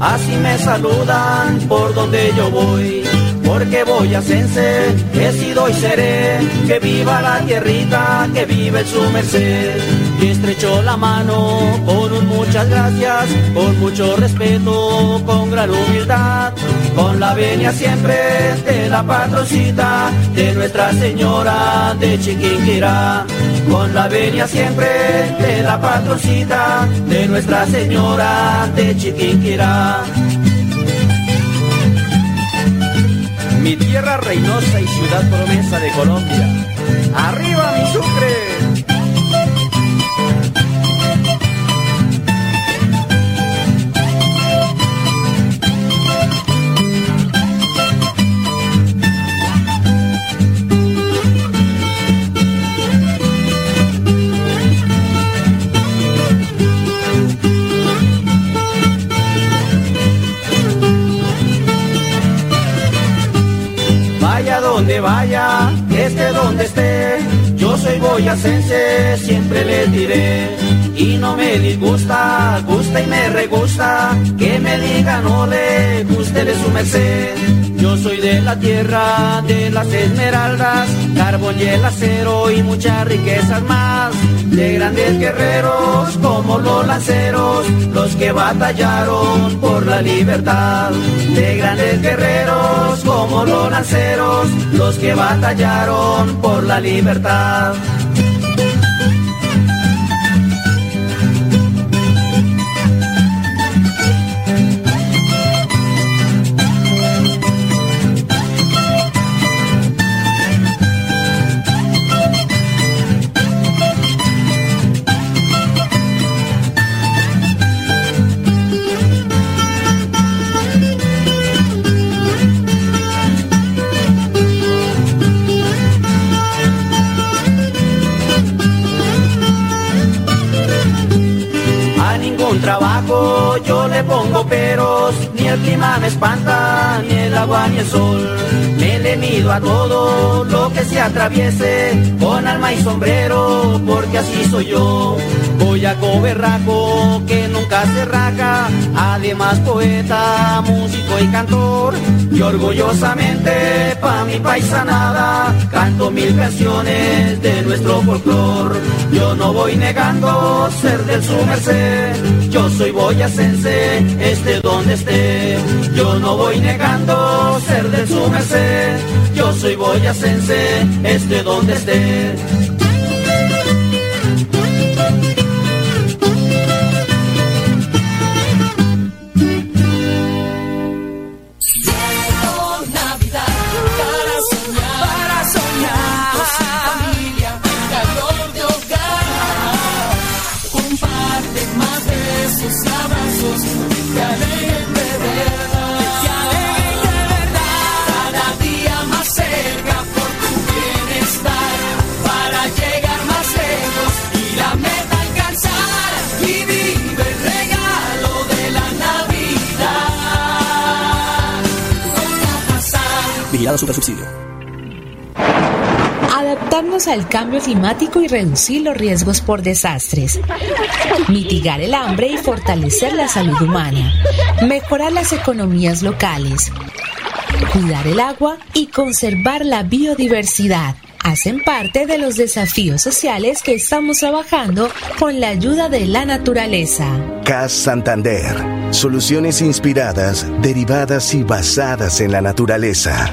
Así me saludan por donde yo voy. Porque voy a Sense, he sido y seré, que viva la tierrita, que vive su merced. Y estrechó la mano con un muchas gracias, con mucho respeto, con gran humildad, con la venia siempre de la patrocita de Nuestra Señora de Chiquinquirá. Con la venia siempre de la patrocita de Nuestra Señora de Chiquinquirá. mi tierra reinosa y ciudad promesa de Colombia. ¡Arriba mi Sucre! Donde esté, yo soy boyacense, siempre le diré. Y no me disgusta, gusta y me regusta, que me diga no le guste de su merced. Yo soy de la tierra de las esmeraldas, carbón y el acero y muchas riquezas más. De grandes guerreros como los lanceros, los que batallaron por la libertad. De grandes guerreros como los lanceros, los que batallaron por la libertad. Me espanta, ni el agua ni el sol. Me le mido a todo lo que se atraviese, con alma y sombrero, porque así soy yo. Voy a coberraco que nunca se raca, además poeta, músico y cantor. Y orgullosamente pa' mi paisanada canto mil canciones de nuestro folclor. Yo no voy negando ser del su merced, yo soy boyacense, esté donde esté. Yo no voy negando ser del su merced, yo soy boyacense, esté donde esté. Adaptarnos al cambio climático y reducir los riesgos por desastres. Mitigar el hambre y fortalecer la salud humana. Mejorar las economías locales. Cuidar el agua y conservar la biodiversidad hacen parte de los desafíos sociales que estamos trabajando con la ayuda de la naturaleza. CAS Santander. Soluciones inspiradas, derivadas y basadas en la naturaleza.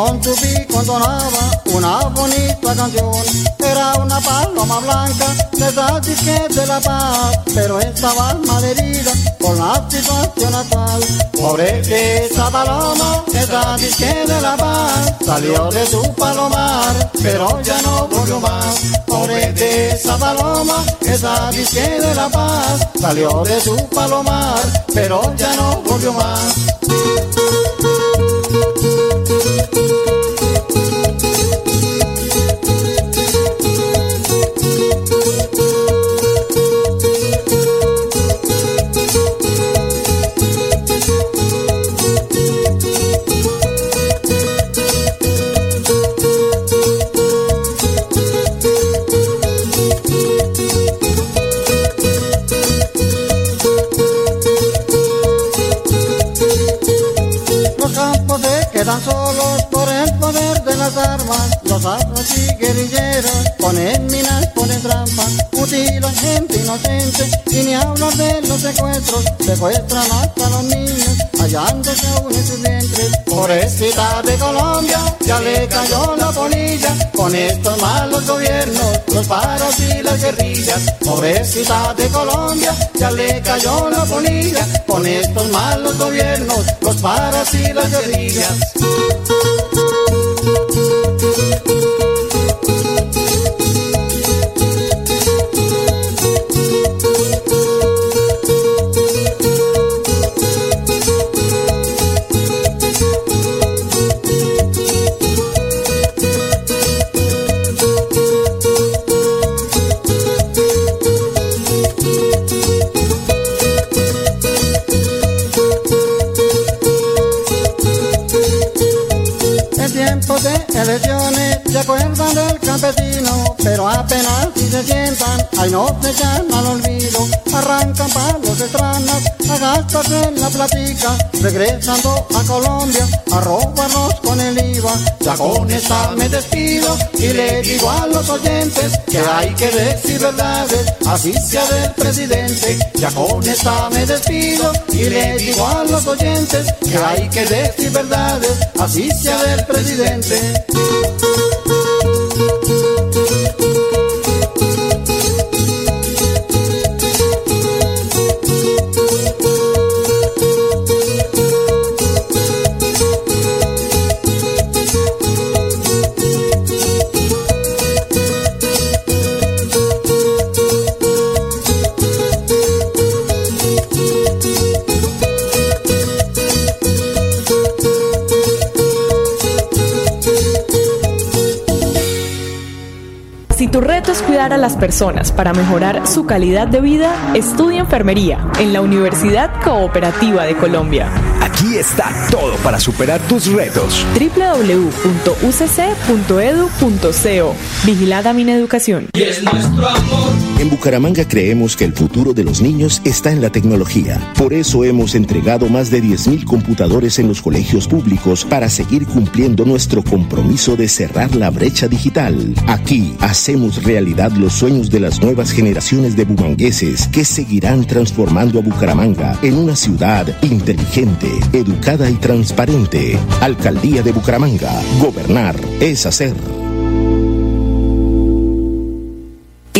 Con su pico entonaba una bonita canción. Era una paloma blanca de esas que de la paz, pero estaba malherida por la situación actual. Pobre esa paloma, esa disque de la paz, salió de su palomar, pero ya no volvió más. Pobre esa paloma, esa disque de la paz, salió de su palomar, pero ya no volvió más. Cayó la polilla con estos malos gobiernos, los paros y las guerrillas. Pobrecita de Colombia, ya le cayó la polilla con estos malos gobiernos, los paros y las guerrillas. Apenas si se sientan, ay no se echan al olvido, arrancan palos extraños, a gastarse en la platica, regresando a Colombia, a con el IVA. Ya con esta me despido y le digo a los oyentes que hay que decir verdades, así sea del presidente. Ya con esta me despido y le digo a los oyentes que hay que decir verdades, así sea del presidente. A las personas para mejorar su calidad de vida, estudia enfermería en la Universidad Cooperativa de Colombia. Aquí está todo para superar tus retos. www.ucc.edu.co Vigilada mi educación. Y es nuestro amor. En Bucaramanga creemos que el futuro de los niños está en la tecnología. Por eso hemos entregado más de 10.000 computadores en los colegios públicos para seguir cumpliendo nuestro compromiso de cerrar la brecha digital. Aquí hacemos realidad los sueños de las nuevas generaciones de bumangueses que seguirán transformando a Bucaramanga en una ciudad inteligente, educada y transparente. Alcaldía de Bucaramanga. Gobernar es hacer.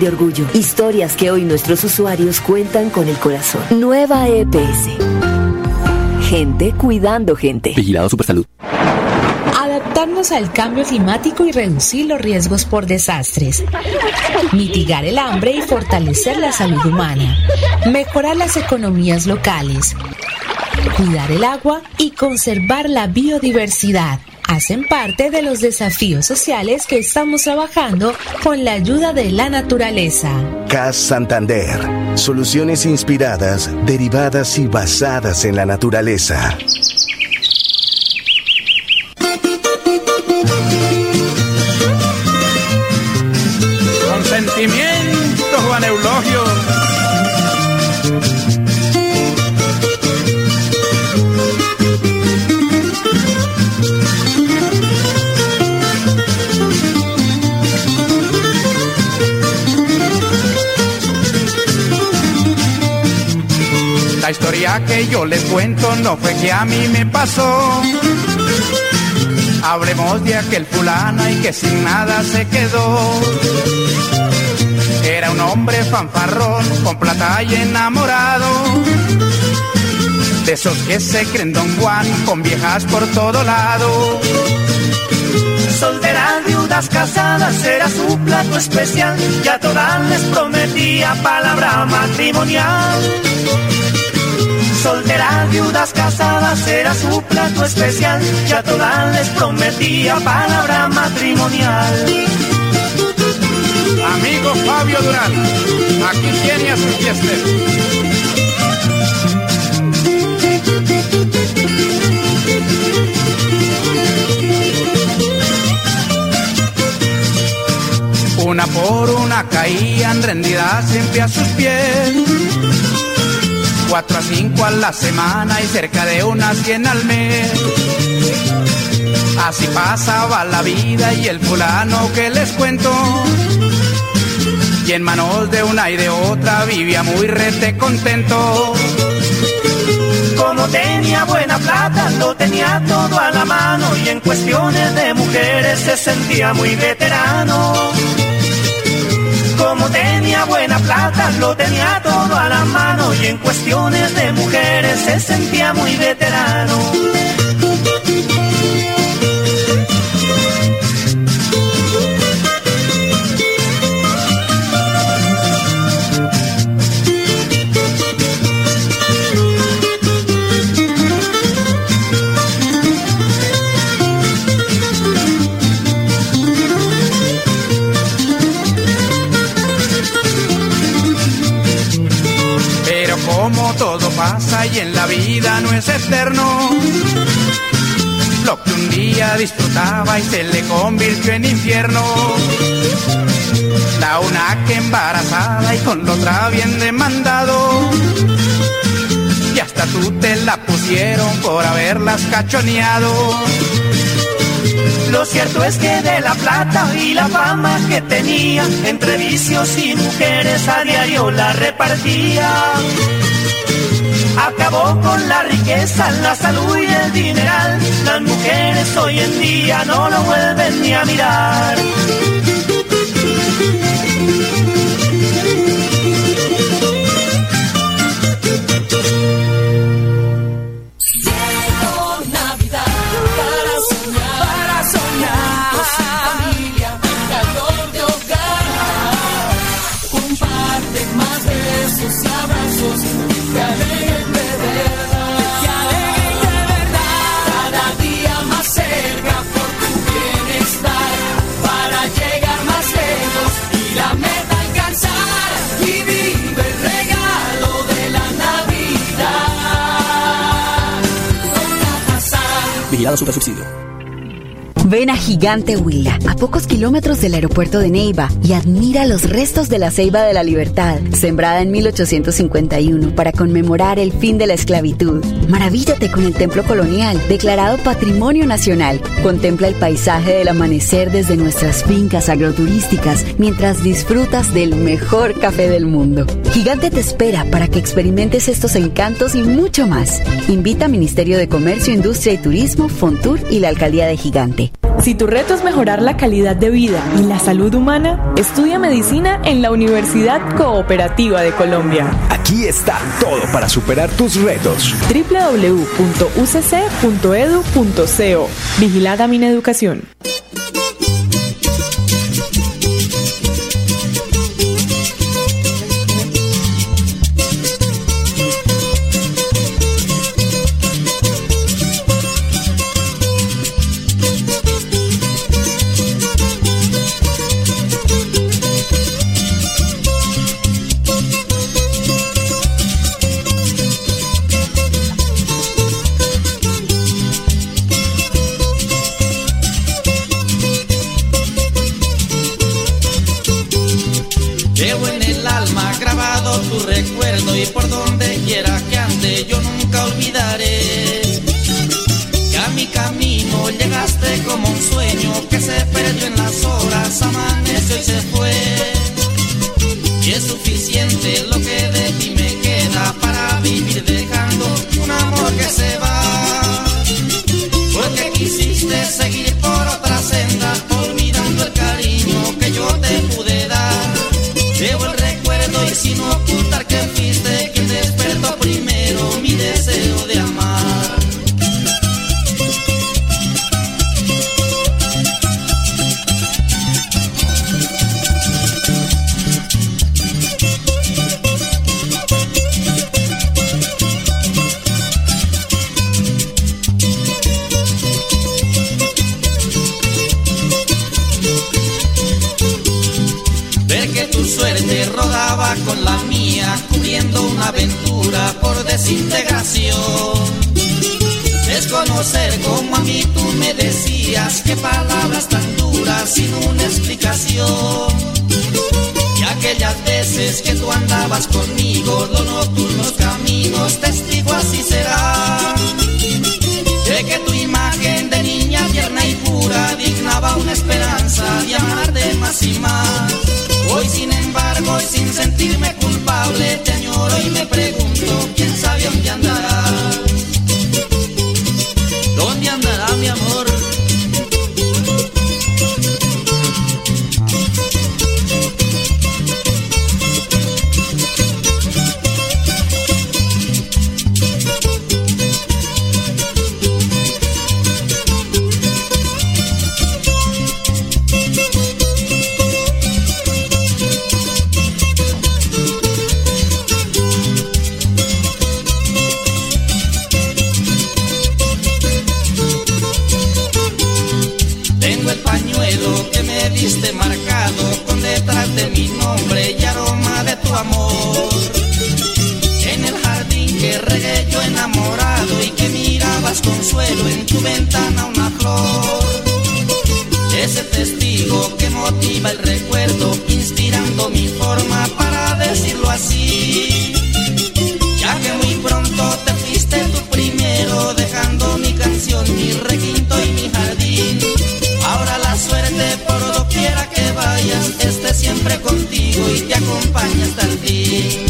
de orgullo. Historias que hoy nuestros usuarios cuentan con el corazón. Nueva EPS. Gente cuidando gente. Vigilado Supersalud. Adaptarnos al cambio climático y reducir los riesgos por desastres. Mitigar el hambre y fortalecer la salud humana. Mejorar las economías locales. Cuidar el agua y conservar la biodiversidad hacen parte de los desafíos sociales que estamos trabajando con la ayuda de la naturaleza. CAS Santander. Soluciones inspiradas, derivadas y basadas en la naturaleza. Con sentimiento, Juan Eulogio. La historia que yo les cuento no fue que a mí me pasó. Hablemos de aquel fulano y que sin nada se quedó. Era un hombre fanfarrón, con plata y enamorado. De esos que se creen Don Juan, con viejas por todo lado. Solteras, viudas, casadas, era su plato especial. Ya todas les prometía palabra matrimonial. Solteras, viudas, casadas, era su plato especial. Ya todas les prometía palabra matrimonial. Amigo Fabio Durán, aquí tiene a su. Una por una caían rendidas siempre a sus pies. Cuatro a cinco a la semana y cerca de unas cien al mes. Así pasaba la vida y el fulano que les cuento. Y en manos de una y de otra vivía muy rete contento. Como tenía buena plata, lo tenía todo a la mano y en cuestiones de mujeres se sentía muy veterano. Como tenía buena plata, lo tenía todo a la mano y en cuestiones de mujeres se sentía muy veterano. Como todo pasa y en la vida no es eterno, lo que un día disfrutaba y se le convirtió en infierno. La una que embarazada y con la otra bien demandado. Y hasta tú te la pusieron por haberlas cachoneado. Lo cierto es que de la plata y la fama que tenía, entre vicios y mujeres a diario la repartía. Acabó con la riqueza, la salud y el dineral. Las mujeres hoy en día no lo vuelven ni a mirar. Gigante Huila, a pocos kilómetros del aeropuerto de Neiva, y admira los restos de la Ceiba de la Libertad, sembrada en 1851 para conmemorar el fin de la esclavitud. Maravíllate con el templo colonial, declarado Patrimonio Nacional. Contempla el paisaje del amanecer desde nuestras fincas agroturísticas mientras disfrutas del mejor café del mundo. Gigante te espera para que experimentes estos encantos y mucho más. Invita a Ministerio de Comercio, Industria y Turismo, Fontur y la Alcaldía de Gigante. Si tu reto es mejorar la calidad de vida y la salud humana, estudia medicina en la Universidad Cooperativa de Colombia. Aquí está todo para superar tus retos. www.ucc.edu.co Vigilada mi educación. ser como a mí tú me decías, qué palabras tan duras sin una explicación. Y aquellas veces que tú andabas conmigo, los nocturnos caminos, testigo así será. De que tu imagen de niña tierna y pura dignaba una esperanza de amar de más y más. Hoy sin embargo y sin sentirme culpable, te añoro y me pregunto, ¿quién sabe dónde andar? El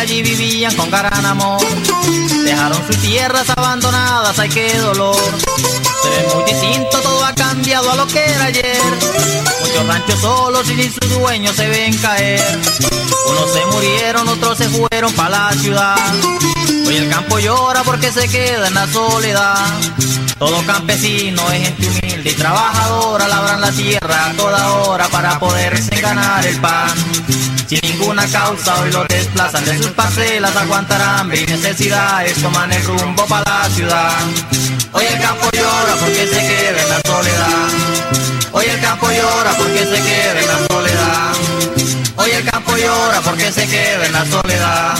Allí vivían con gran amor. Dejaron sus tierras abandonadas, ay qué dolor. Se ve muy distinto, todo ha cambiado a lo que era ayer. Muchos ranchos solos y sin sus dueños se ven caer. Unos se murieron, otros se fueron para la ciudad. Hoy el campo llora porque se queda en la soledad. Todo campesino es gente humilde y trabajadora, labran la tierra a toda hora para poderse ganar el pan. Sin ninguna causa hoy lo desplazan de sus parcelas, aguantar hambre y necesidades, toman el rumbo para la ciudad. Hoy el campo llora porque se queda en la soledad. Hoy el campo llora porque se queda en la soledad. Hoy el campo llora porque se queda en la soledad.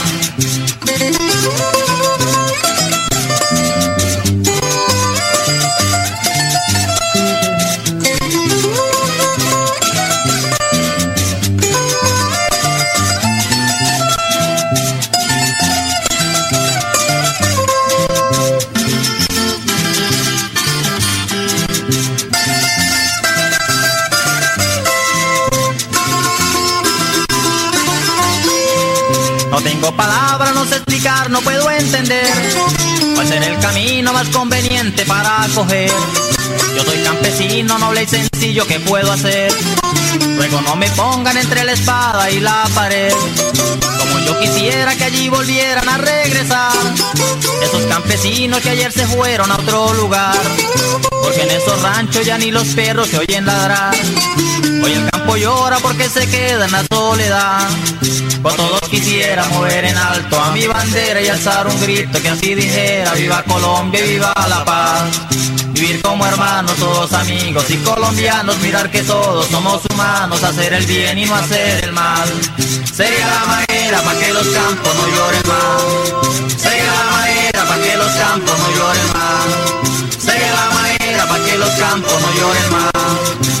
Entender. Va a ser el camino más conveniente para coger. Yo soy campesino, noble y sencillo, ¿qué puedo hacer? Luego no me pongan entre la espada y la pared. Como yo quisiera que allí volvieran a regresar. Campesinos que ayer se fueron a otro lugar. Porque en esos ranchos ya ni los perros se oyen ladrar. Hoy el campo llora porque se queda en la soledad. Pues todos quisiera mover en alto a mi bandera y alzar un grito que así dijera, viva Colombia viva la paz. Vivir como hermanos, todos amigos y colombianos, mirar que todos somos humanos, hacer el bien y no hacer el mal. Sería la manera para que los campos no lloren más. Sería la manera para que los campos no lloren más. Sería la manera para que los campos no lloren más.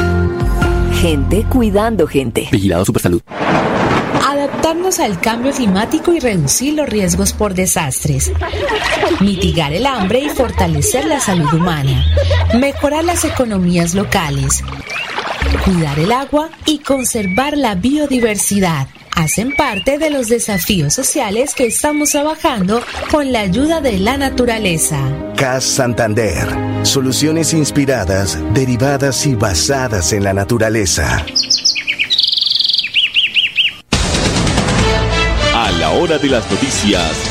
Gente cuidando gente. Vigilado Supersalud. Adaptarnos al cambio climático y reducir los riesgos por desastres. Mitigar el hambre y fortalecer la salud humana. Mejorar las economías locales. Cuidar el agua y conservar la biodiversidad hacen parte de los desafíos sociales que estamos trabajando con la ayuda de la naturaleza. CAS Santander. Soluciones inspiradas, derivadas y basadas en la naturaleza. A la hora de las noticias,